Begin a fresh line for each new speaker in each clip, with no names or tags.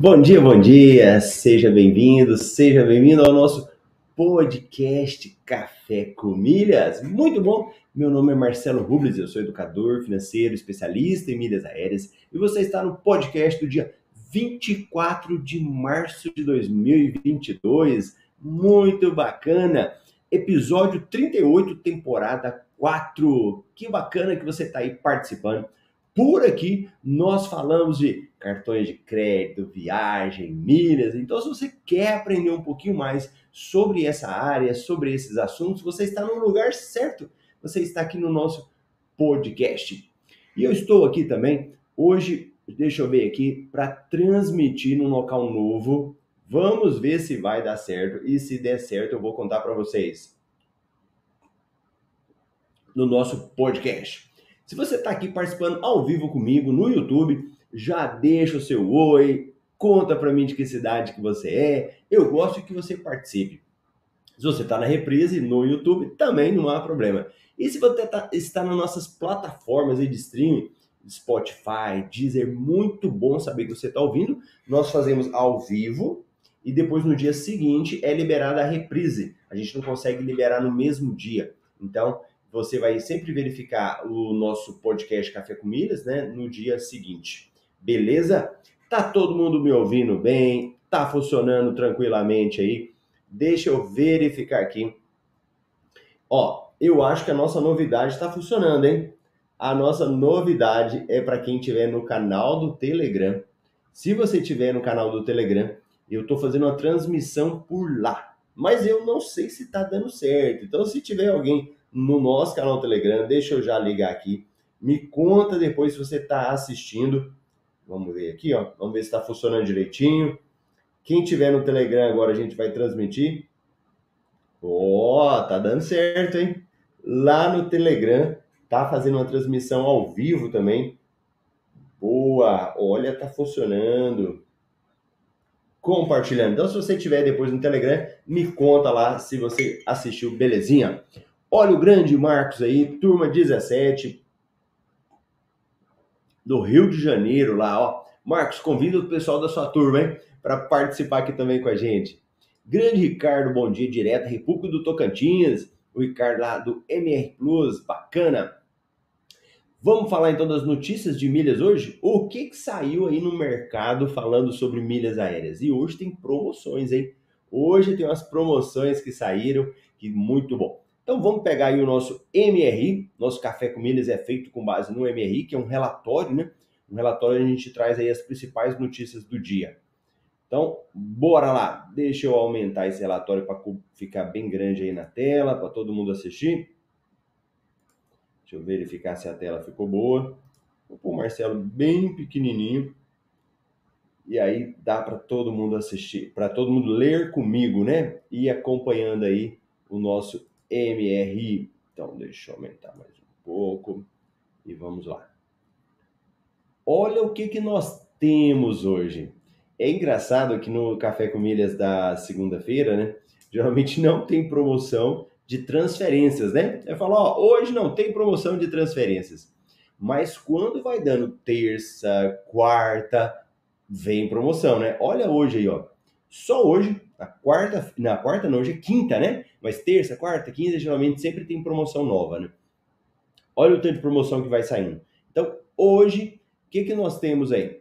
Bom dia, bom dia, seja bem-vindo, seja bem-vindo ao nosso podcast Café com Milhas. Muito bom, meu nome é Marcelo Rubles, eu sou educador financeiro, especialista em milhas aéreas e você está no podcast do dia 24 de março de 2022. Muito bacana, episódio 38, temporada 4. Que bacana que você está aí participando. Por aqui nós falamos de cartões de crédito, viagem, milhas. Então, se você quer aprender um pouquinho mais sobre essa área, sobre esses assuntos, você está no lugar certo. Você está aqui no nosso podcast. E eu estou aqui também hoje, deixa eu ver aqui, para transmitir num local novo. Vamos ver se vai dar certo e se der certo, eu vou contar para vocês no nosso podcast. Se você está aqui participando ao vivo comigo no YouTube, já deixa o seu oi, conta para mim de que cidade que você é. Eu gosto que você participe. Se você está na reprise no YouTube, também não há problema. E se você tá, está nas nossas plataformas de streaming, Spotify, Deezer, muito bom saber que você está ouvindo. Nós fazemos ao vivo e depois no dia seguinte é liberada a reprise. A gente não consegue liberar no mesmo dia. Então, você vai sempre verificar o nosso podcast Café com né, no dia seguinte. Beleza? Tá todo mundo me ouvindo bem? Tá funcionando tranquilamente aí? Deixa eu verificar aqui. Ó, eu acho que a nossa novidade está funcionando, hein? A nossa novidade é para quem tiver no canal do Telegram. Se você tiver no canal do Telegram, eu estou fazendo uma transmissão por lá. Mas eu não sei se está dando certo. Então, se tiver alguém no nosso canal Telegram. Deixa eu já ligar aqui. Me conta depois se você está assistindo. Vamos ver aqui, ó. Vamos ver se está funcionando direitinho. Quem tiver no Telegram agora a gente vai transmitir. Ó, oh, tá dando certo, hein? Lá no Telegram tá fazendo uma transmissão ao vivo também. Boa, olha, tá funcionando. Compartilhando. Então, se você tiver depois no Telegram, me conta lá se você assistiu, belezinha? Olha o grande Marcos aí, turma 17 do Rio de Janeiro lá, ó. Marcos, convida o pessoal da sua turma, hein, para participar aqui também com a gente. Grande Ricardo, bom dia, direto, República do Tocantins. O Ricardo lá do MR Plus, bacana. Vamos falar então das notícias de milhas hoje? O que, que saiu aí no mercado falando sobre milhas aéreas? E hoje tem promoções, hein? Hoje tem umas promoções que saíram, que muito bom. Então vamos pegar aí o nosso MRI, nosso café com milhas é feito com base no MRI, que é um relatório, né? Um relatório onde a gente traz aí as principais notícias do dia. Então, bora lá. Deixa eu aumentar esse relatório para ficar bem grande aí na tela, para todo mundo assistir. Deixa eu verificar se a tela ficou boa. Vou pôr o Marcelo bem pequenininho. E aí dá para todo mundo assistir, para todo mundo ler comigo, né? E acompanhando aí o nosso MRI. Então, deixa eu aumentar mais um pouco e vamos lá. Olha o que, que nós temos hoje. É engraçado que no Café com Milhas da segunda-feira, né? Geralmente não tem promoção de transferências, né? Eu falo, ó, hoje não tem promoção de transferências. Mas quando vai dando terça, quarta, vem promoção, né? Olha hoje aí, ó. Só hoje, na quarta, na quarta não, hoje é quinta, né? Mas terça, quarta, quinta, geralmente sempre tem promoção nova, né? Olha o tanto de promoção que vai saindo. Então, hoje, o que, que nós temos aí?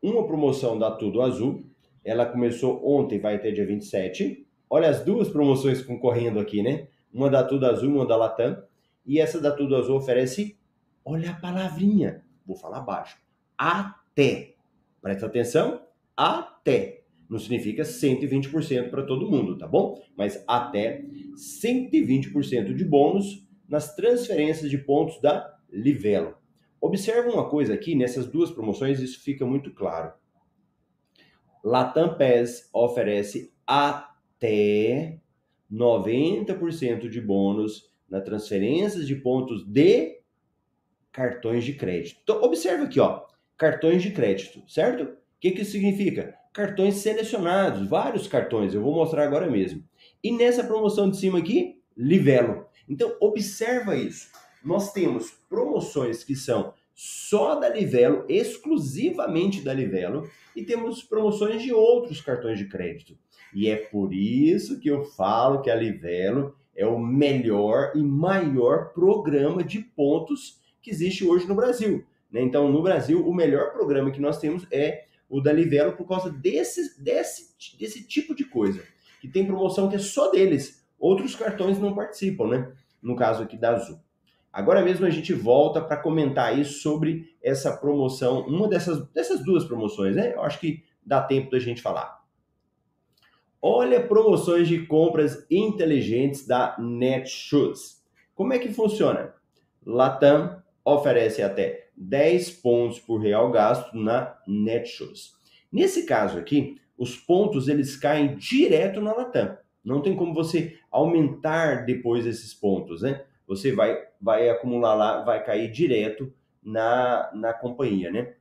Uma promoção da Tudo Azul, ela começou ontem, vai até dia 27. Olha as duas promoções concorrendo aqui, né? Uma da Tudo Azul, uma da Latam. E essa da Tudo Azul oferece, olha a palavrinha, vou falar baixo, até. Presta atenção, até não significa 120% para todo mundo, tá bom? Mas até 120% de bônus nas transferências de pontos da Livelo. Observe uma coisa aqui, nessas duas promoções isso fica muito claro. Latam PES oferece até 90% de bônus na transferências de pontos de cartões de crédito. Então, observe aqui, ó, cartões de crédito, certo? Que, que isso significa? cartões selecionados, vários cartões, eu vou mostrar agora mesmo. E nessa promoção de cima aqui, Livelo. Então, observa isso. Nós temos promoções que são só da Livelo, exclusivamente da Livelo, e temos promoções de outros cartões de crédito. E é por isso que eu falo que a Livelo é o melhor e maior programa de pontos que existe hoje no Brasil. Né? Então, no Brasil, o melhor programa que nós temos é o da Livelo por causa desse, desse, desse tipo de coisa. Que tem promoção que é só deles. Outros cartões não participam, né? No caso aqui da Azul. Agora mesmo a gente volta para comentar aí sobre essa promoção, uma dessas, dessas duas promoções, né? Eu acho que dá tempo da gente falar. Olha promoções de compras inteligentes da Netshoes. Como é que funciona? Latam oferece até 10 pontos por real gasto na Netshoes. Nesse caso aqui, os pontos eles caem direto na Latam. Não tem como você aumentar depois esses pontos, né? Você vai, vai acumular lá, vai cair direto na, na companhia, né?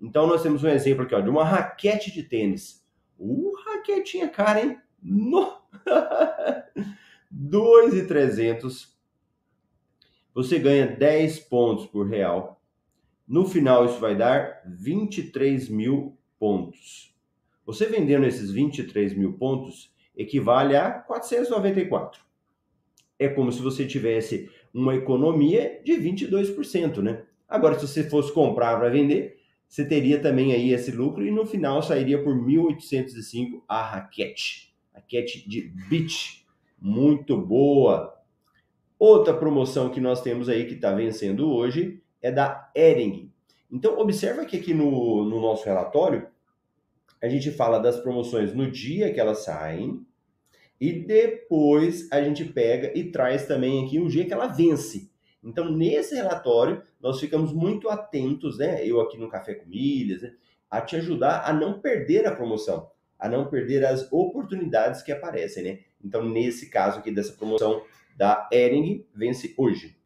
Então nós temos um exemplo aqui ó, de uma raquete de tênis. Uh, raquetinha cara, hein? No... 2,300. Você ganha 10 pontos por real. No final, isso vai dar 23 mil pontos. Você vendendo esses 23 mil pontos equivale a 494. É como se você tivesse uma economia de 22%, né? Agora, se você fosse comprar para vender, você teria também aí esse lucro e no final sairia por 1.805 a raquete. Raquete de beach, muito boa. Outra promoção que nós temos aí que está vencendo hoje é da Ering. Então, observa que aqui no, no nosso relatório, a gente fala das promoções no dia que elas saem e depois a gente pega e traz também aqui o dia que ela vence. Então, nesse relatório, nós ficamos muito atentos, né? Eu aqui no Café com Milhas, né? a te ajudar a não perder a promoção, a não perder as oportunidades que aparecem, né? Então, nesse caso aqui dessa promoção da Ering, vence hoje.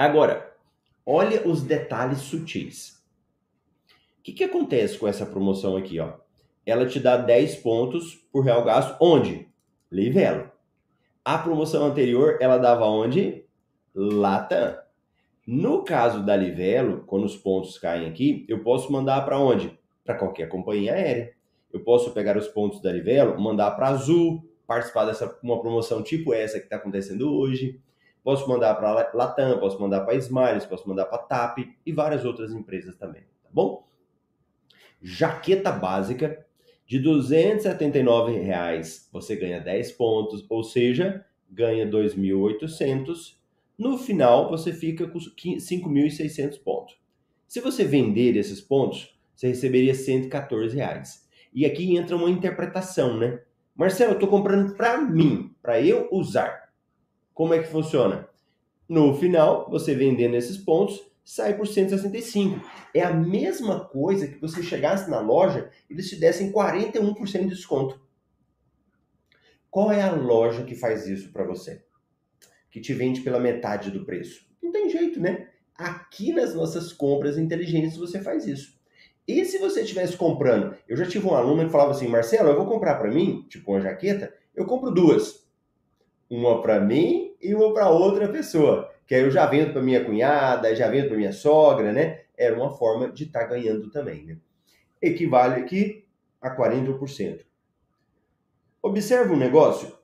Agora, olha os detalhes sutis. O que, que acontece com essa promoção aqui, ó? Ela te dá 10 pontos por real gasto, onde? Livelo. A promoção anterior, ela dava onde? Latam. No caso da Livelo, quando os pontos caem aqui, eu posso mandar para onde? Para qualquer companhia aérea. Eu posso pegar os pontos da Livelo, mandar para Azul, participar dessa uma promoção tipo essa que está acontecendo hoje. Posso mandar para Latam, posso mandar para Smiles, posso mandar para TAP e várias outras empresas também, tá bom? Jaqueta básica de 279 reais, você ganha 10 pontos, ou seja, ganha 2.800. No final, você fica com 5.600 pontos. Se você vender esses pontos, você receberia 114 reais. E aqui entra uma interpretação, né? Marcelo, eu estou comprando para mim, para eu usar. Como é que funciona? No final, você vendendo esses pontos, sai por 165. É a mesma coisa que você chegasse na loja e eles te dessem 41% de desconto. Qual é a loja que faz isso para você? Que te vende pela metade do preço? Não tem jeito, né? Aqui nas nossas compras inteligentes você faz isso. E se você estivesse comprando? Eu já tive um aluno que falava assim: Marcelo, eu vou comprar para mim, tipo uma jaqueta, eu compro duas. Uma para mim e uma para outra pessoa que aí eu já vendo para minha cunhada, já vendo para minha sogra, né? Era uma forma de estar tá ganhando também, né? Equivale aqui a 40%. Observa um negócio.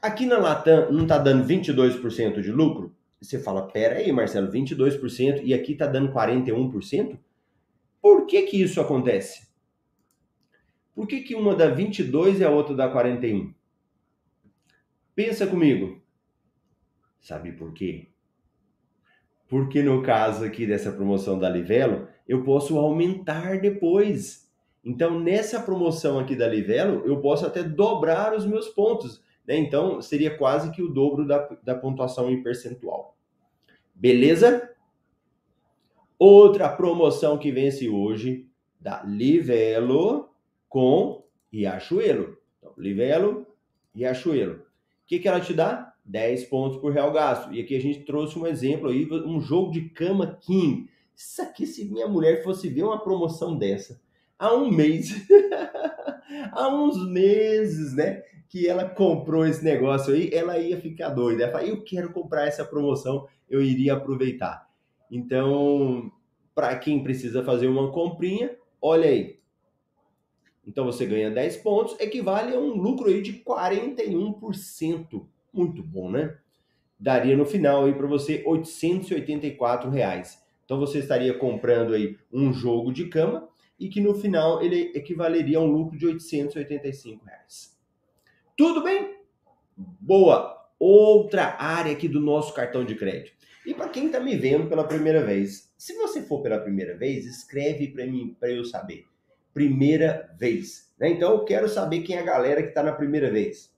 Aqui na Latam não está dando 22% de lucro? Você fala, pera aí, Marcelo, 22% e aqui está dando 41%? Por que que isso acontece? Por que que uma dá 22 e a outra dá 41? Pensa comigo. Sabe por quê? porque no caso aqui dessa promoção da Livelo, eu posso aumentar depois. Então, nessa promoção aqui da Livelo, eu posso até dobrar os meus pontos. Né? Então, seria quase que o dobro da, da pontuação em percentual. Beleza? Outra promoção que vence hoje, da Livelo com Riachuelo. Então, Livelo, Riachuelo. Que, que ela te dá? 10 pontos por real gasto. E aqui a gente trouxe um exemplo aí, um jogo de cama king. Isso aqui, se minha mulher fosse ver uma promoção dessa há um mês, há uns meses, né? que ela comprou esse negócio aí, ela ia ficar doida. Ela fala, eu quero comprar essa promoção, eu iria aproveitar. Então, para quem precisa fazer uma comprinha, olha aí. Então você ganha 10 pontos, equivale a um lucro aí de 41%. Muito bom, né? Daria no final aí para você 884 reais. Então você estaria comprando aí um jogo de cama e que no final ele equivaleria a um lucro de 885 reais. Tudo bem? Boa! Outra área aqui do nosso cartão de crédito. E para quem está me vendo pela primeira vez, se você for pela primeira vez, escreve para mim para eu saber. Primeira vez. Né? Então eu quero saber quem é a galera que está na primeira vez.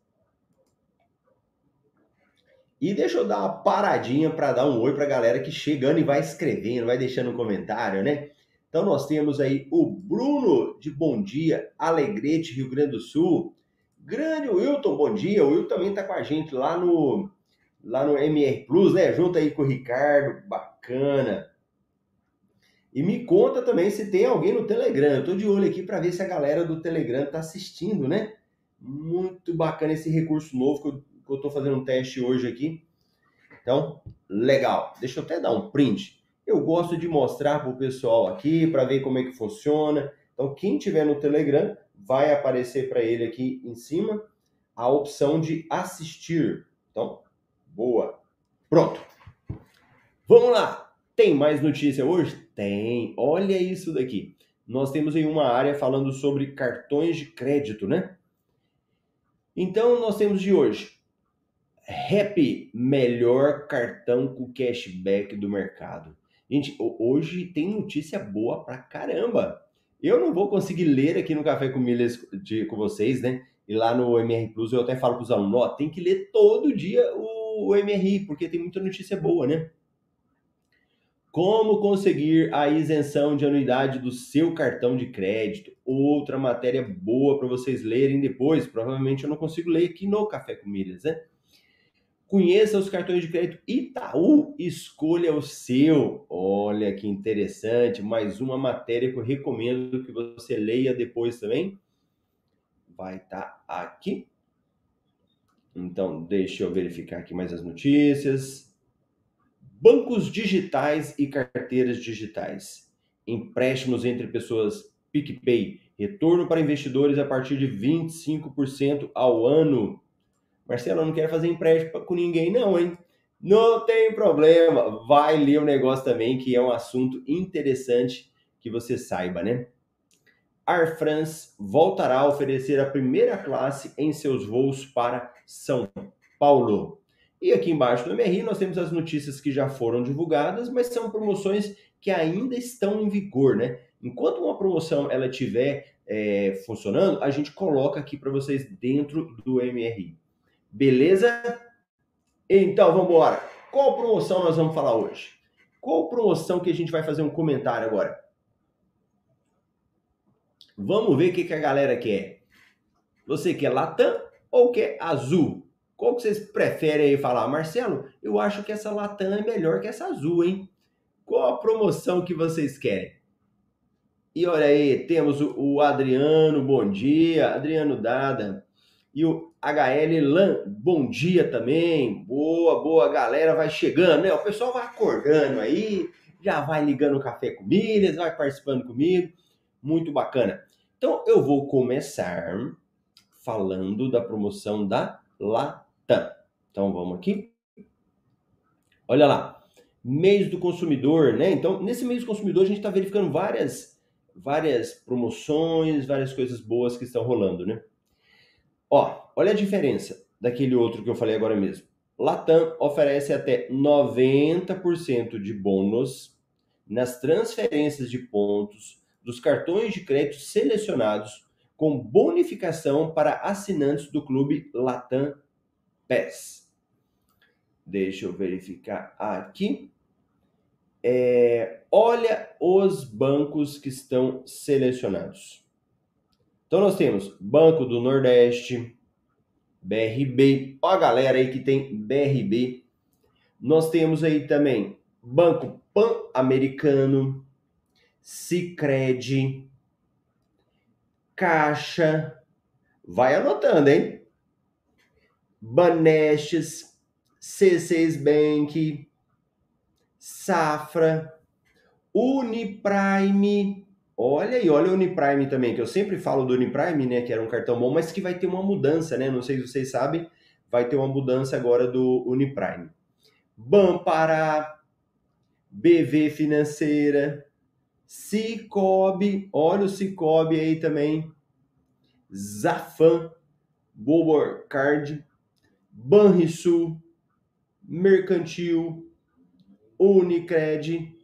E deixa eu dar uma paradinha para dar um oi para a galera que chegando e vai escrevendo, vai deixando um comentário, né? Então nós temos aí o Bruno de Bom Dia, Alegrete, Rio Grande do Sul. Grande Wilton, bom dia. O Wilton também está com a gente lá no lá no MR Plus, né? Junto aí com o Ricardo, bacana. E me conta também se tem alguém no Telegram. Eu tô de olho aqui para ver se a galera do Telegram tá assistindo, né? Muito bacana esse recurso novo que eu que eu estou fazendo um teste hoje aqui. Então, legal. Deixa eu até dar um print. Eu gosto de mostrar para o pessoal aqui para ver como é que funciona. Então, quem tiver no Telegram, vai aparecer para ele aqui em cima a opção de assistir. Então, boa. Pronto. Vamos lá. Tem mais notícia hoje? Tem. Olha isso daqui. Nós temos aí uma área falando sobre cartões de crédito, né? Então, nós temos de hoje Happy, melhor cartão com cashback do mercado. Gente, hoje tem notícia boa pra caramba. Eu não vou conseguir ler aqui no Café com Milhas de, com vocês, né? E lá no MR Plus eu até falo para os alunos, ó, tem que ler todo dia o, o porque tem muita notícia boa, né? Como conseguir a isenção de anuidade do seu cartão de crédito? Outra matéria boa para vocês lerem depois. Provavelmente eu não consigo ler aqui no Café com Milhas, né? Conheça os cartões de crédito Itaú, escolha o seu. Olha que interessante, mais uma matéria que eu recomendo que você leia depois também. Vai estar tá aqui. Então, deixa eu verificar aqui mais as notícias. Bancos digitais e carteiras digitais. Empréstimos entre pessoas PicPay. Retorno para investidores a partir de 25% ao ano. Marcelo, eu não quero fazer empréstimo com ninguém, não, hein? Não tem problema. Vai ler o negócio também, que é um assunto interessante que você saiba, né? Air France voltará a oferecer a primeira classe em seus voos para São Paulo. E aqui embaixo do MRI nós temos as notícias que já foram divulgadas, mas são promoções que ainda estão em vigor, né? Enquanto uma promoção ela estiver é, funcionando, a gente coloca aqui para vocês dentro do MRI. Beleza? Então vamos embora. Qual promoção nós vamos falar hoje? Qual promoção que a gente vai fazer um comentário agora? Vamos ver o que, que a galera quer. Você quer Latam ou quer Azul? Qual que vocês preferem aí falar? Marcelo, eu acho que essa Latam é melhor que essa Azul, hein? Qual a promoção que vocês querem? E olha aí, temos o Adriano, bom dia. Adriano Dada. E o HL Lan, bom dia também. Boa, boa, galera vai chegando, né? O pessoal vai acordando aí, já vai ligando o café com milhas, vai participando comigo. Muito bacana. Então eu vou começar falando da promoção da Latam. Então vamos aqui. Olha lá. Mês do consumidor, né? Então, nesse mês do consumidor, a gente está verificando várias, várias promoções, várias coisas boas que estão rolando, né? Ó, olha a diferença daquele outro que eu falei agora mesmo. Latam oferece até 90% de bônus nas transferências de pontos dos cartões de crédito selecionados com bonificação para assinantes do clube Latam PES. Deixa eu verificar aqui. É, olha os bancos que estão selecionados. Então nós temos Banco do Nordeste, BRB. Ó a galera aí que tem BRB. Nós temos aí também Banco Pan-Americano, Sicredi, Caixa. Vai anotando, hein? Banestes, C6 Bank, Safra, Uniprime. Olha aí, olha o Uniprime também, que eu sempre falo do Uniprime, né, que era um cartão bom, mas que vai ter uma mudança, né? Não sei se vocês sabem, vai ter uma mudança agora do Uniprime. Bampará, BV Financeira, Cicobi, olha o Cicobi aí também, Zafan, Bobor Card, Banrisul, Mercantil, Unicred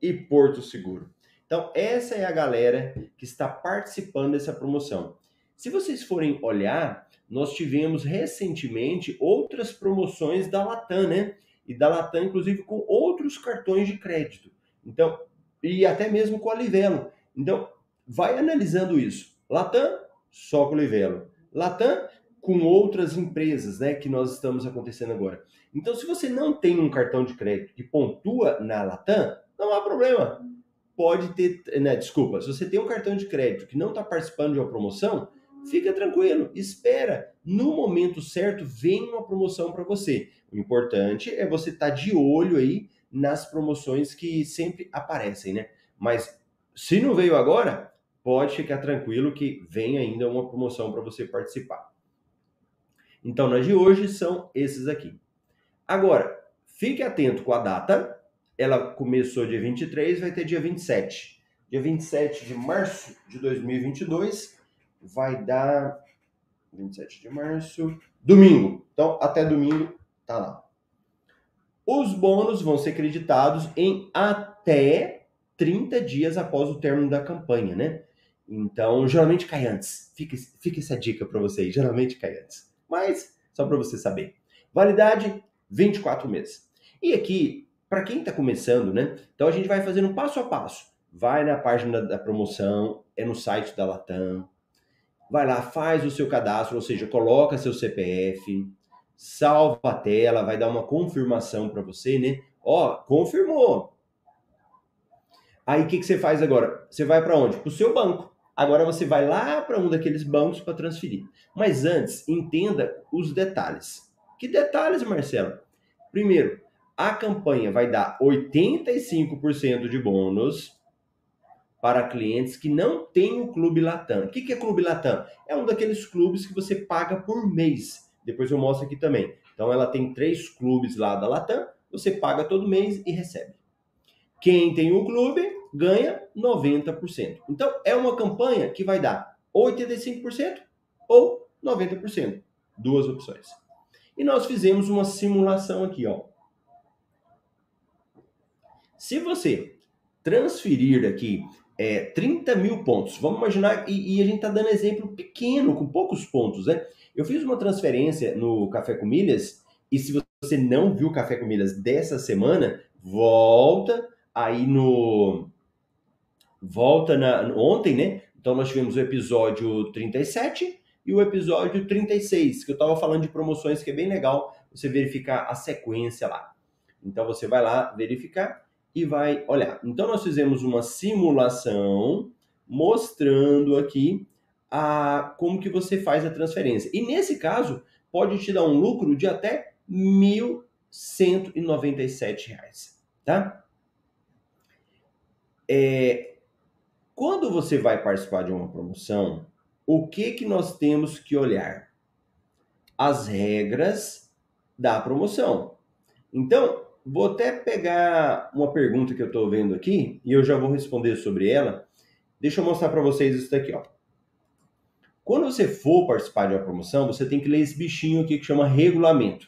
e Porto Seguro. Então, essa é a galera que está participando dessa promoção. Se vocês forem olhar, nós tivemos recentemente outras promoções da Latam, né? E da Latam, inclusive, com outros cartões de crédito. Então, e até mesmo com a Livelo. Então, vai analisando isso. Latam, só com o Livelo. Latam, com outras empresas, né? Que nós estamos acontecendo agora. Então, se você não tem um cartão de crédito que pontua na Latam, não há problema. Pode ter, né, desculpa, se você tem um cartão de crédito que não está participando de uma promoção, fica tranquilo, espera. No momento certo, vem uma promoção para você. O importante é você estar tá de olho aí nas promoções que sempre aparecem, né? Mas se não veio agora, pode ficar tranquilo que vem ainda uma promoção para você participar. Então, nas de hoje são esses aqui. Agora, fique atento com a data. Ela começou dia 23, vai ter dia 27. Dia 27 de março de 2022 vai dar 27 de março, domingo. Então, até domingo tá lá. Os bônus vão ser creditados em até 30 dias após o término da campanha, né? Então, geralmente cai antes. Fica, fica essa dica para vocês. Geralmente cai antes. Mas, só para você saber. Validade 24 meses. E aqui, para quem está começando, né? Então a gente vai fazendo um passo a passo. Vai na página da promoção, é no site da Latam. Vai lá, faz o seu cadastro, ou seja, coloca seu CPF, salva a tela, vai dar uma confirmação para você, né? Ó, confirmou. Aí o que, que você faz agora? Você vai para onde? Para o seu banco. Agora você vai lá para um daqueles bancos para transferir. Mas antes, entenda os detalhes. Que detalhes, Marcelo? Primeiro, a campanha vai dar 85% de bônus para clientes que não têm o Clube Latam. O que é Clube Latam? É um daqueles clubes que você paga por mês. Depois eu mostro aqui também. Então ela tem três clubes lá da Latam, você paga todo mês e recebe. Quem tem o clube ganha 90%. Então é uma campanha que vai dar 85% ou 90%. Duas opções. E nós fizemos uma simulação aqui, ó. Se você transferir aqui é, 30 mil pontos, vamos imaginar, e, e a gente está dando exemplo pequeno, com poucos pontos, né? Eu fiz uma transferência no Café com Milhas, e se você não viu o Café com Milhas dessa semana, volta aí no. Volta na, ontem, né? Então nós tivemos o episódio 37 e o episódio 36, que eu estava falando de promoções, que é bem legal você verificar a sequência lá. Então você vai lá verificar e vai olhar. Então nós fizemos uma simulação mostrando aqui a como que você faz a transferência. E nesse caso, pode te dar um lucro de até R$ 1.197, tá? É, quando você vai participar de uma promoção, o que que nós temos que olhar? As regras da promoção. Então, vou até pegar uma pergunta que eu estou vendo aqui e eu já vou responder sobre ela. Deixa eu mostrar para vocês isso daqui, ó. Quando você for participar de uma promoção, você tem que ler esse bichinho aqui que chama regulamento.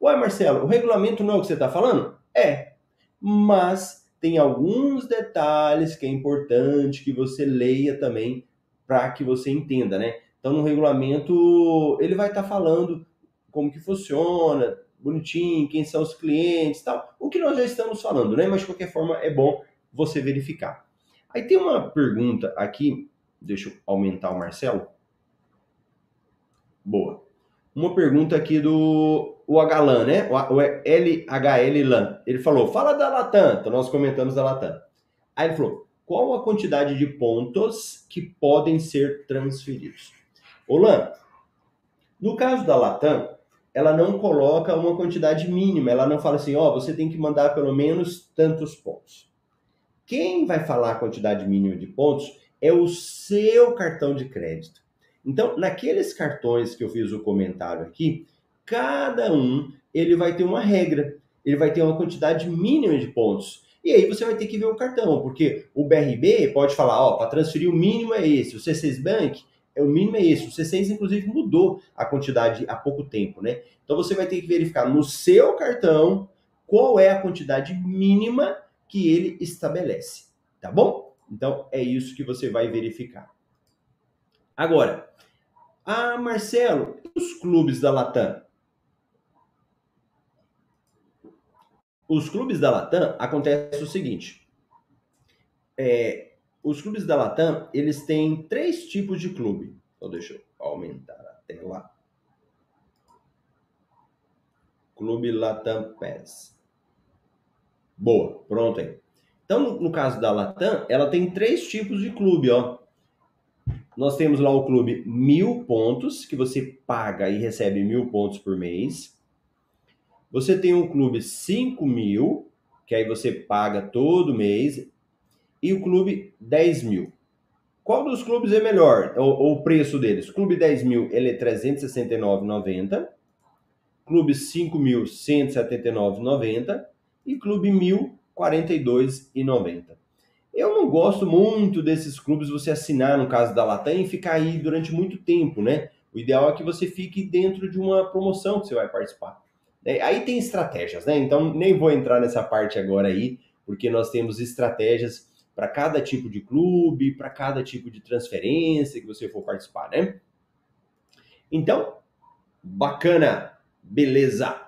Ué, Marcelo, o regulamento não é o que você está falando? É, mas tem alguns detalhes que é importante que você leia também para que você entenda, né? Então, no regulamento, ele vai estar tá falando como que funciona, bonitinho, quem são os clientes tal. O que nós já estamos falando, né? Mas, de qualquer forma, é bom você verificar. Aí tem uma pergunta aqui, deixa eu aumentar o Marcelo. Boa. Uma pergunta aqui do o Agalan, né? O LHL Lan. Ele falou: fala da Latam. Então nós comentamos da Latam. Aí ele falou: qual a quantidade de pontos que podem ser transferidos. Olan, no caso da Latam, ela não coloca uma quantidade mínima, ela não fala assim, ó, oh, você tem que mandar pelo menos tantos pontos. Quem vai falar a quantidade mínima de pontos é o seu cartão de crédito. Então, naqueles cartões que eu fiz o comentário aqui, cada um ele vai ter uma regra, ele vai ter uma quantidade mínima de pontos. E aí você vai ter que ver o cartão, porque o BRB pode falar, ó, para transferir o mínimo é esse, o C6 Bank é o mínimo é esse. O C6 inclusive mudou a quantidade há pouco tempo, né? Então você vai ter que verificar no seu cartão qual é a quantidade mínima que ele estabelece, tá bom? Então é isso que você vai verificar. Agora, ah, Marcelo, os clubes da Latam? Os clubes da Latam acontece o seguinte: é, os clubes da Latam eles têm três tipos de clube. Então deixa eu aumentar a tela. Clube Latam PES. Boa, pronto aí. Então, no caso da Latam, ela tem três tipos de clube, ó. Nós temos lá o clube mil pontos, que você paga e recebe mil pontos por mês. Você tem um clube 5 mil, que aí você paga todo mês. E o clube 10 mil. Qual dos clubes é melhor? O, o preço deles? Clube 10 mil, ele é 369,90. Clube 5 mil, 179,90. E clube 1000, 42,90. Eu não gosto muito desses clubes você assinar no caso da Latam e ficar aí durante muito tempo, né? O ideal é que você fique dentro de uma promoção que você vai participar. É, aí tem estratégias, né? Então nem vou entrar nessa parte agora aí, porque nós temos estratégias para cada tipo de clube, para cada tipo de transferência que você for participar, né? Então, bacana, beleza.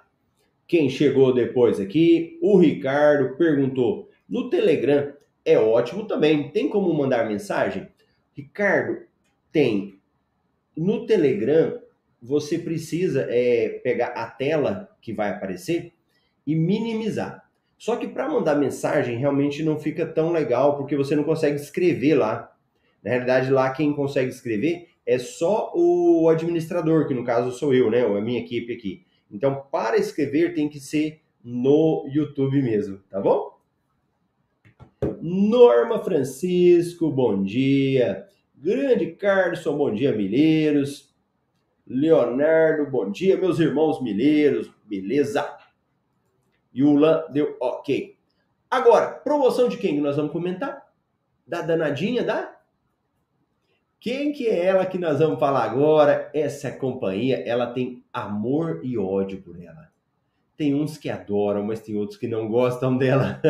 Quem chegou depois aqui, o Ricardo perguntou: no Telegram é ótimo também. Tem como mandar mensagem? Ricardo, tem. No Telegram, você precisa é, pegar a tela que vai aparecer e minimizar. Só que para mandar mensagem realmente não fica tão legal porque você não consegue escrever lá. Na realidade, lá quem consegue escrever é só o administrador, que no caso sou eu, né? Ou a minha equipe aqui. Então, para escrever tem que ser no YouTube mesmo, tá bom? Norma Francisco, bom dia. Grande Carlson, bom dia, Milheiros. Leonardo, bom dia, meus irmãos Milheiros, beleza? Yula deu ok. Agora, promoção de quem que nós vamos comentar? Da danadinha da? Quem que é ela que nós vamos falar agora? Essa companhia, ela tem amor e ódio por ela. Tem uns que adoram, mas tem outros que não gostam dela.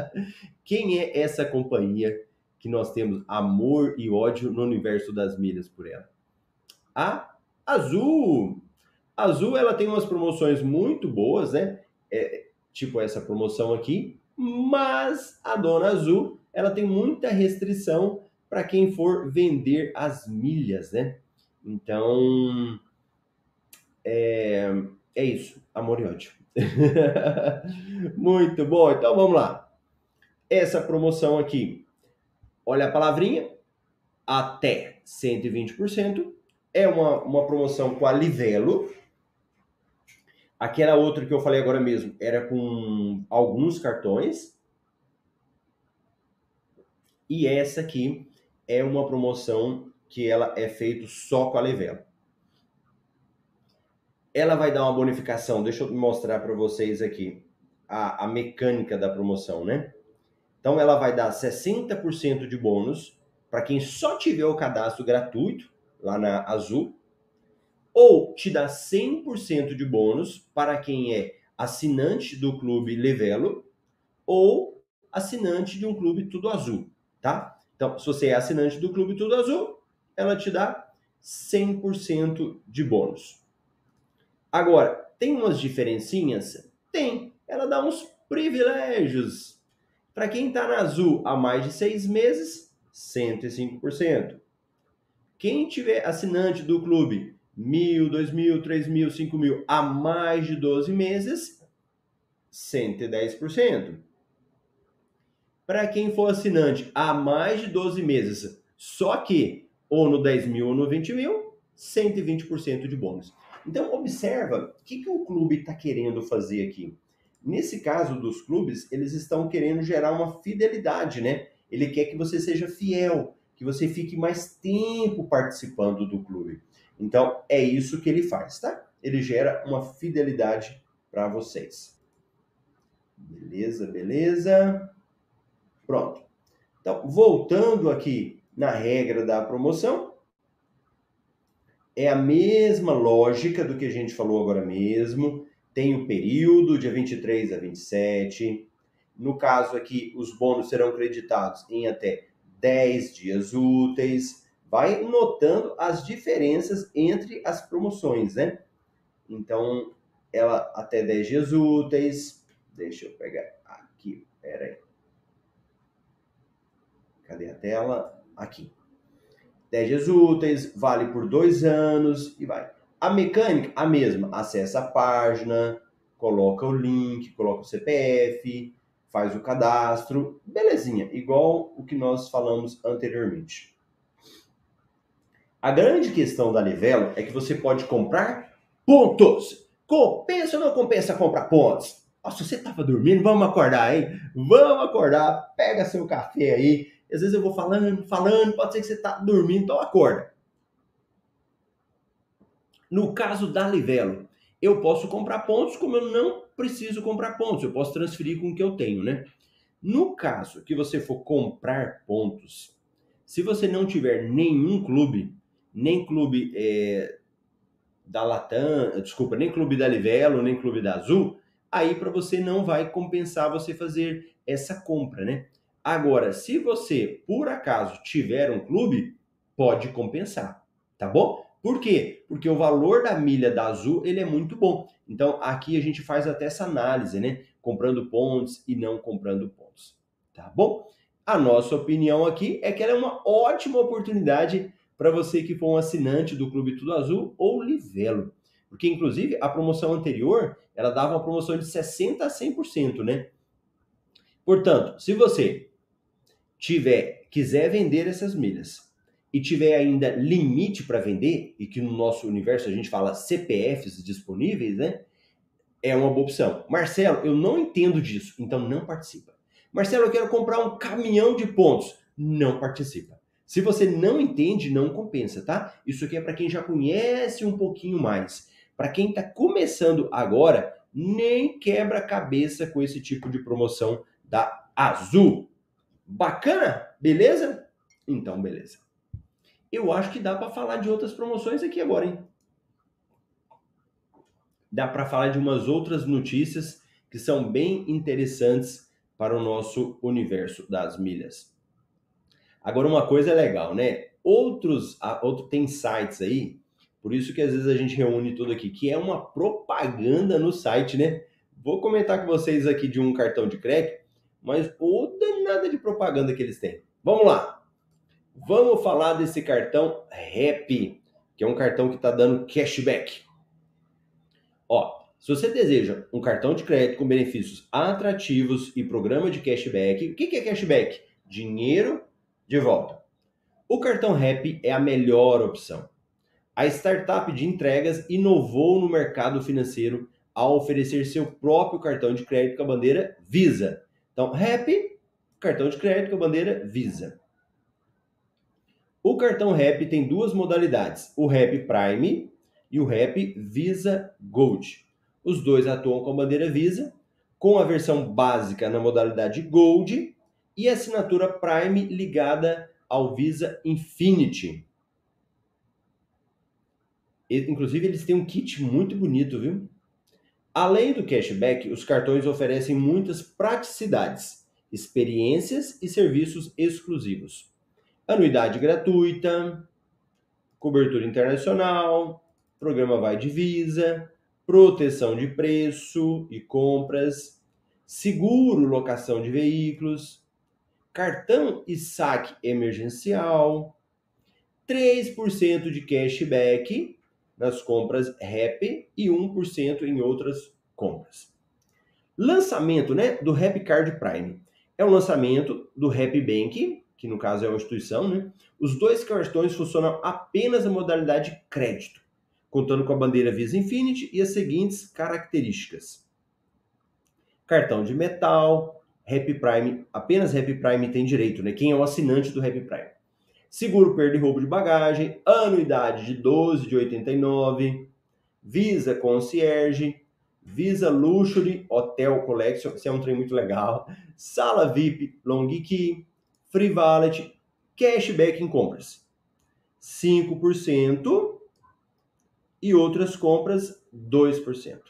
Quem é essa companhia que nós temos amor e ódio no universo das milhas por ela? A Azul. Azul, ela tem umas promoções muito boas, né? É, tipo essa promoção aqui, mas a Dona Azul, ela tem muita restrição para quem for vender as milhas, né? Então, é, é isso, amor e ódio. Muito bom, então vamos lá. Essa promoção aqui, olha a palavrinha, até 120%, é uma, uma promoção com a Livelo. Aquela outra que eu falei agora mesmo era com alguns cartões. E essa aqui é uma promoção que ela é feita só com a Livelo ela vai dar uma bonificação. Deixa eu mostrar para vocês aqui a, a mecânica da promoção, né? Então, ela vai dar 60% de bônus para quem só tiver o cadastro gratuito lá na Azul, ou te dá 100% de bônus para quem é assinante do clube Levelo ou assinante de um clube Tudo Azul, tá? Então, se você é assinante do clube Tudo Azul, ela te dá 100% de bônus. Agora, tem umas diferencinhas? Tem. Ela dá uns privilégios. Para quem está na Azul há mais de seis meses, 105%. Quem tiver assinante do clube, mil, dois mil, três mil, cinco mil, há mais de 12 meses, 110%. Para quem for assinante há mais de 12 meses, só que ou no 10 mil ou no 20 mil, 120% de bônus. Então, observa o que, que o clube está querendo fazer aqui. Nesse caso dos clubes, eles estão querendo gerar uma fidelidade, né? Ele quer que você seja fiel, que você fique mais tempo participando do clube. Então, é isso que ele faz, tá? Ele gera uma fidelidade para vocês. Beleza, beleza. Pronto. Então, voltando aqui na regra da promoção, é a mesma lógica do que a gente falou agora mesmo. Tem o período, dia 23 a 27. No caso aqui, os bônus serão creditados em até 10 dias úteis. Vai notando as diferenças entre as promoções, né? Então, ela até 10 dias úteis. Deixa eu pegar aqui, peraí. Cadê a tela? Aqui. 10 dias úteis, vale por dois anos e vai. A mecânica, a mesma. Acessa a página, coloca o link, coloca o CPF, faz o cadastro, belezinha, igual o que nós falamos anteriormente. A grande questão da Livelo é que você pode comprar pontos. Compensa ou não compensa comprar pontos? Nossa, você estava dormindo, vamos acordar, hein? Vamos acordar, pega seu café aí, às vezes eu vou falando, falando, pode ser que você está dormindo, então acorda. No caso da Livelo, eu posso comprar pontos como eu não preciso comprar pontos, eu posso transferir com o que eu tenho, né? No caso que você for comprar pontos, se você não tiver nenhum clube, nem clube é, da Latam, desculpa, nem clube da Livelo, nem clube da Azul, aí para você não vai compensar você fazer essa compra, né? Agora, se você, por acaso, tiver um clube, pode compensar, tá bom? Por quê? Porque o valor da milha da Azul, ele é muito bom. Então, aqui a gente faz até essa análise, né? Comprando pontos e não comprando pontos, tá bom? A nossa opinião aqui é que ela é uma ótima oportunidade para você que for um assinante do Clube Tudo Azul ou Livelo. Porque, inclusive, a promoção anterior, ela dava uma promoção de 60% a 100%, né? Portanto, se você tiver quiser vender essas milhas e tiver ainda limite para vender, e que no nosso universo a gente fala CPFs disponíveis, né? É uma boa opção. Marcelo, eu não entendo disso, então não participa. Marcelo, eu quero comprar um caminhão de pontos. Não participa. Se você não entende, não compensa, tá? Isso aqui é para quem já conhece um pouquinho mais. Para quem está começando agora, nem quebra cabeça com esse tipo de promoção da Azul. Bacana? Beleza? Então, beleza. Eu acho que dá para falar de outras promoções aqui agora, hein? Dá para falar de umas outras notícias que são bem interessantes para o nosso universo das milhas. Agora, uma coisa é legal, né? Outros, outro, tem sites aí, por isso que às vezes a gente reúne tudo aqui, que é uma propaganda no site, né? Vou comentar com vocês aqui de um cartão de crédito mas o danada de propaganda que eles têm. Vamos lá. Vamos falar desse cartão REP, que é um cartão que está dando cashback. Ó, se você deseja um cartão de crédito com benefícios atrativos e programa de cashback, o que é cashback? Dinheiro de volta. O cartão REP é a melhor opção. A startup de entregas inovou no mercado financeiro ao oferecer seu próprio cartão de crédito com a bandeira Visa então, REP, cartão de crédito com a bandeira Visa. O cartão REP tem duas modalidades, o REP Prime e o REP Visa Gold. Os dois atuam com a bandeira Visa, com a versão básica na modalidade Gold e a assinatura Prime ligada ao Visa Infinity. Inclusive, eles têm um kit muito bonito, viu? Além do cashback, os cartões oferecem muitas praticidades, experiências e serviços exclusivos. Anuidade gratuita, cobertura internacional, programa Vai Divisa, proteção de preço e compras, seguro locação de veículos, cartão e saque emergencial, 3% de cashback nas compras REP e 1% em outras compras. Lançamento né, do Rap Card Prime. É o lançamento do Rap Bank, que no caso é uma instituição. Né? Os dois cartões funcionam apenas na modalidade crédito, contando com a bandeira Visa Infinity e as seguintes características. Cartão de metal, Happy Prime, apenas Happy Prime tem direito, né? Quem é o assinante do Happy Prime. Seguro perda e roubo de bagagem, anuidade de 12 de 89, Visa Concierge, Visa Luxury Hotel Collection, isso é um trem muito legal, sala VIP Long Key, Free Wallet, cashback em compras. 5% e outras compras 2%.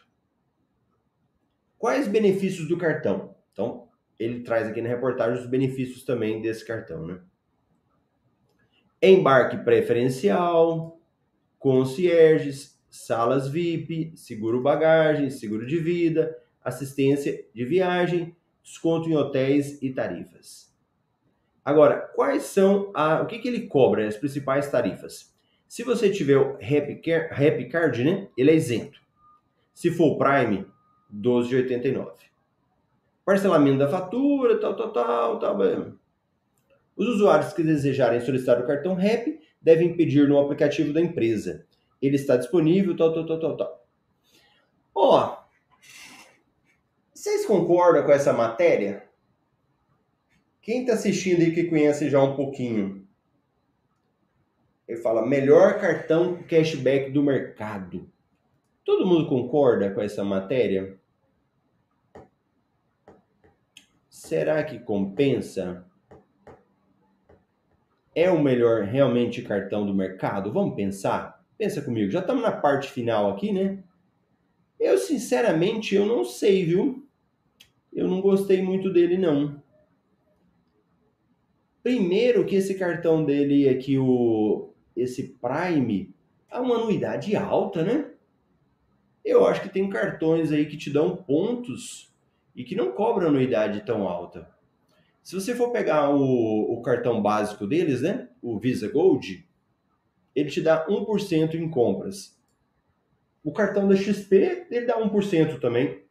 Quais benefícios do cartão? Então, ele traz aqui na reportagem os benefícios também desse cartão, né? Embarque preferencial, concierges, salas VIP, seguro bagagem, seguro de vida, assistência de viagem, desconto em hotéis e tarifas. Agora, quais são a, o que, que ele cobra, as principais tarifas? Se você tiver o Happy, Happy Card, né, ele é isento. Se for o Prime, 12,89. Parcelamento da fatura, tal, tal, tal, tal. Os usuários que desejarem solicitar o cartão RAP devem pedir no aplicativo da empresa. Ele está disponível, tal, tal, tal, tal, tal. Ó, vocês concordam com essa matéria? Quem está assistindo aí que conhece já um pouquinho? Ele fala, melhor cartão cashback do mercado. Todo mundo concorda com essa matéria? Será que compensa? É o melhor realmente cartão do mercado? Vamos pensar? Pensa comigo, já estamos na parte final aqui, né? Eu sinceramente eu não sei, viu? Eu não gostei muito dele não. Primeiro que esse cartão dele aqui, o, esse Prime, é uma anuidade alta, né? Eu acho que tem cartões aí que te dão pontos e que não cobram anuidade tão alta. Se você for pegar o, o cartão básico deles, né? O Visa Gold, ele te dá 1% em compras. O cartão da XP, ele dá 1% também.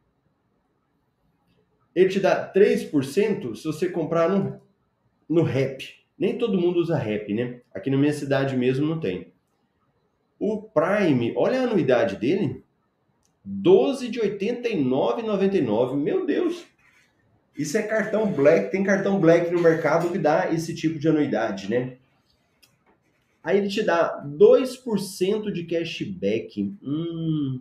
Ele te dá 3% se você comprar no no rap. Nem todo mundo usa rap, né? Aqui na minha cidade mesmo não tem. O Prime, olha a anuidade dele. 12 de 89,99. Meu Deus! Isso é cartão black, tem cartão black no mercado que dá esse tipo de anuidade, né? Aí ele te dá 2% de cashback. Hum,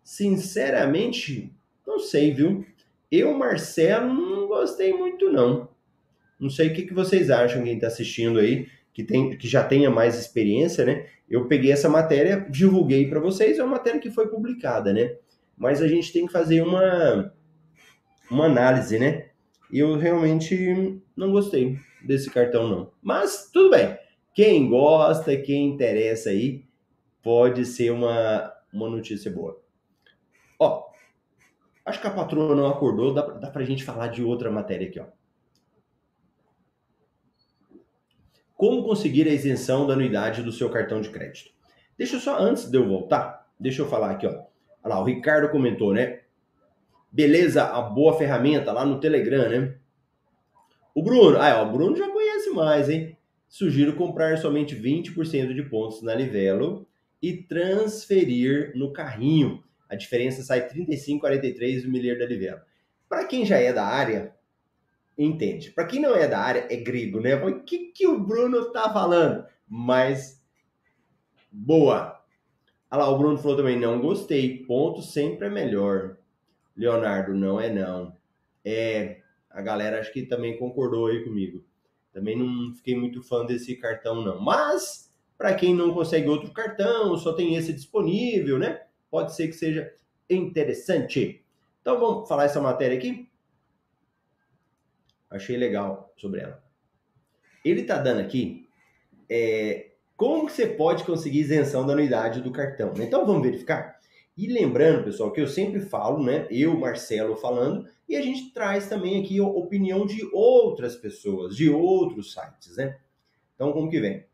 sinceramente, não sei, viu? Eu, Marcelo, não gostei muito não. Não sei o que, vocês acham, quem está assistindo aí, que, tem, que já tenha mais experiência, né? Eu peguei essa matéria, divulguei para vocês, é uma matéria que foi publicada, né? Mas a gente tem que fazer uma, uma análise, né? Eu realmente não gostei desse cartão, não. Mas tudo bem. Quem gosta, quem interessa aí, pode ser uma, uma notícia boa. Ó, acho que a patroa não acordou, dá, dá pra gente falar de outra matéria aqui, ó. Como conseguir a isenção da anuidade do seu cartão de crédito? Deixa eu só, antes de eu voltar, deixa eu falar aqui, ó. Olha lá, o Ricardo comentou, né? Beleza, a boa ferramenta lá no Telegram, né? O Bruno, ah, ó, o Bruno já conhece mais, hein? Sugiro comprar somente 20% de pontos na Livelo e transferir no carrinho. A diferença sai 35,43 do milheiro da Livelo. Para quem já é da área, entende. Para quem não é da área, é grego, né? O que, que o Bruno tá falando? Mas, boa. Olha lá, o Bruno falou também, não gostei. Ponto sempre é melhor. Leonardo, não é não. É, a galera acho que também concordou aí comigo. Também não fiquei muito fã desse cartão, não. Mas, para quem não consegue outro cartão, só tem esse disponível, né? Pode ser que seja interessante. Então, vamos falar essa matéria aqui? achei legal sobre ela. Ele está dando aqui é, como que você pode conseguir isenção da anuidade do cartão. Então vamos verificar. E lembrando, pessoal, que eu sempre falo, né? Eu, Marcelo, falando, e a gente traz também aqui a opinião de outras pessoas, de outros sites, né? Então, como que vem?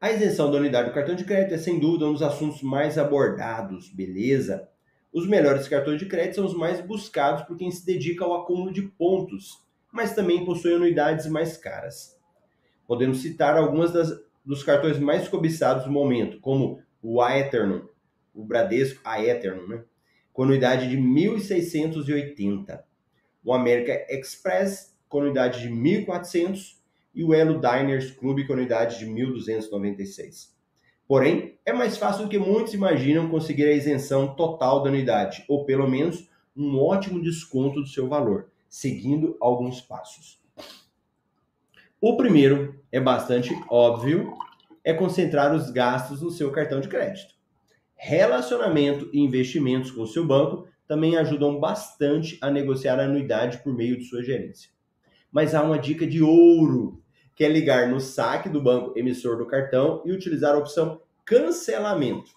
A isenção da unidade do cartão de crédito é, sem dúvida, um dos assuntos mais abordados, beleza? Os melhores cartões de crédito são os mais buscados por quem se dedica ao acúmulo de pontos, mas também possuem anuidades mais caras. Podemos citar algumas das, dos cartões mais cobiçados no momento, como o Aeternum, o Bradesco Aeternum, né? Com anuidade de 1.680. O America Express com anuidade de 1.400 e o Elo Diners Club com anuidade de 1.296. Porém, é mais fácil do que muitos imaginam conseguir a isenção total da anuidade, ou pelo menos um ótimo desconto do seu valor, seguindo alguns passos. O primeiro é bastante óbvio, é concentrar os gastos no seu cartão de crédito. Relacionamento e investimentos com o seu banco também ajudam bastante a negociar a anuidade por meio de sua gerência. Mas há uma dica de ouro, que é ligar no saque do banco emissor do cartão e utilizar a opção cancelamento.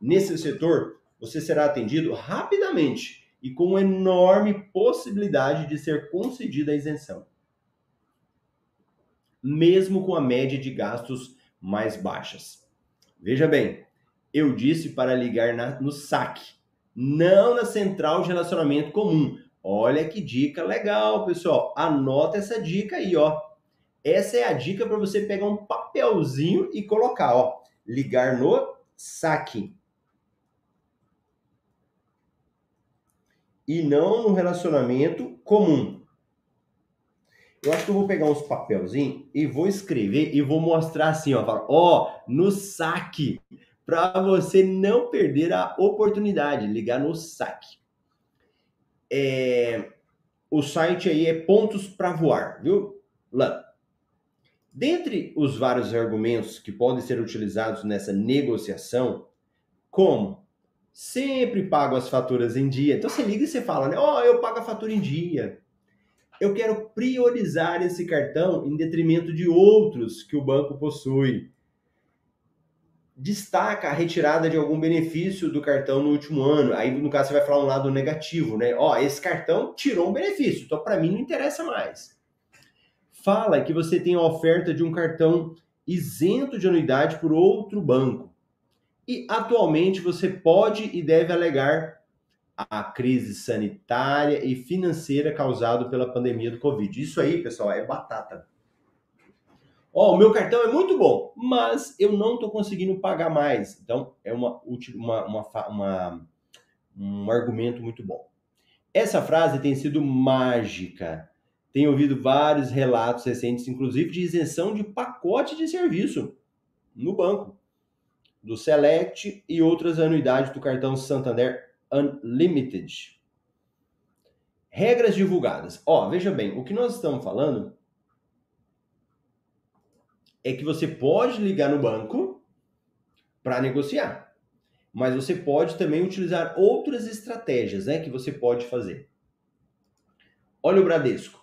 Nesse setor, você será atendido rapidamente e com enorme possibilidade de ser concedida a isenção. Mesmo com a média de gastos mais baixas. Veja bem, eu disse para ligar na, no saque, não na central de relacionamento comum. Olha que dica legal, pessoal. Anota essa dica aí, ó. Essa é a dica para você pegar um papelzinho e colocar, ó, ligar no saque. E não no relacionamento comum. Eu acho que eu vou pegar uns papelzinhos e vou escrever e vou mostrar assim, ó, ó, no saque para você não perder a oportunidade, ligar no saque. É, o site aí é Pontos para Voar, viu? Lá. Dentre os vários argumentos que podem ser utilizados nessa negociação, como sempre pago as faturas em dia. Então você liga e você fala, né? Ó, oh, eu pago a fatura em dia. Eu quero priorizar esse cartão em detrimento de outros que o banco possui destaca a retirada de algum benefício do cartão no último ano. Aí, no caso, você vai falar um lado negativo, né? Ó, esse cartão tirou um benefício, então para mim não interessa mais. Fala que você tem a oferta de um cartão isento de anuidade por outro banco. E atualmente você pode e deve alegar a crise sanitária e financeira causada pela pandemia do Covid. Isso aí, pessoal, é batata. Ó, oh, o meu cartão é muito bom, mas eu não estou conseguindo pagar mais. Então, é uma, uma, uma, uma, um argumento muito bom. Essa frase tem sido mágica. Tenho ouvido vários relatos recentes, inclusive de isenção de pacote de serviço no banco, do Select e outras anuidades do cartão Santander Unlimited. Regras divulgadas. Ó, veja bem, o que nós estamos falando é que você pode ligar no banco para negociar. Mas você pode também utilizar outras estratégias né, que você pode fazer. Olha o Bradesco.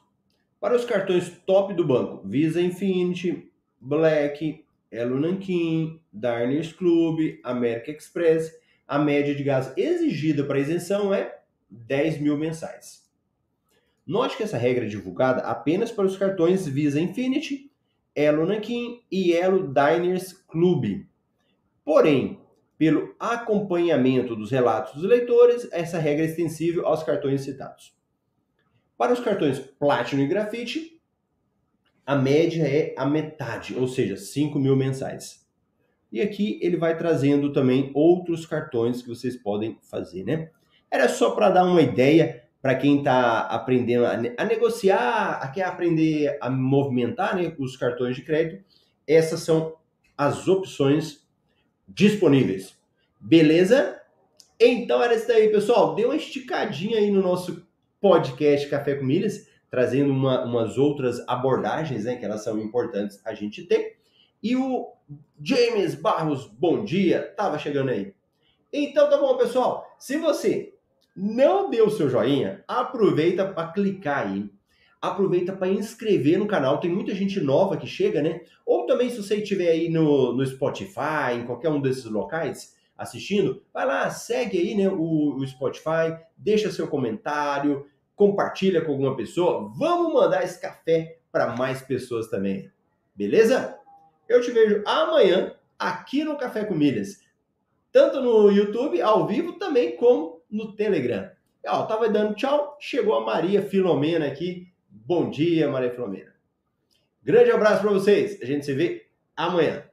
Para os cartões top do banco, Visa Infinity, Black, Elo Nankin, Diners Club, America Express, a média de gasto exigida para isenção é 10 mil mensais. Note que essa regra é divulgada apenas para os cartões Visa Infinity, Elo Nankin e Elo Diners Club. Porém, pelo acompanhamento dos relatos dos leitores, essa regra é extensível aos cartões citados. Para os cartões Platinum e Grafite, a média é a metade, ou seja, 5 mil mensais. E aqui ele vai trazendo também outros cartões que vocês podem fazer, né? Era só para dar uma ideia para quem está aprendendo a, a, negociar, a quer aprender a movimentar né, os cartões de crédito, essas são as opções disponíveis. Beleza? Então era isso daí, pessoal. Deu uma esticadinha aí no nosso podcast Café com Milhas, trazendo uma, umas outras abordagens, né, que elas são importantes a gente ter. E o James Barros, bom dia, tava chegando aí. Então tá bom, pessoal. Se você não deu seu joinha, aproveita para clicar aí. Aproveita para inscrever no canal. Tem muita gente nova que chega, né? Ou também, se você estiver aí no, no Spotify, em qualquer um desses locais assistindo, vai lá, segue aí né, o, o Spotify, deixa seu comentário, compartilha com alguma pessoa. Vamos mandar esse café para mais pessoas também. Beleza? Eu te vejo amanhã aqui no Café com Milhas, tanto no YouTube ao vivo também como no Telegram. Ó, tava dando tchau, chegou a Maria Filomena aqui. Bom dia, Maria Filomena. Grande abraço para vocês. A gente se vê amanhã.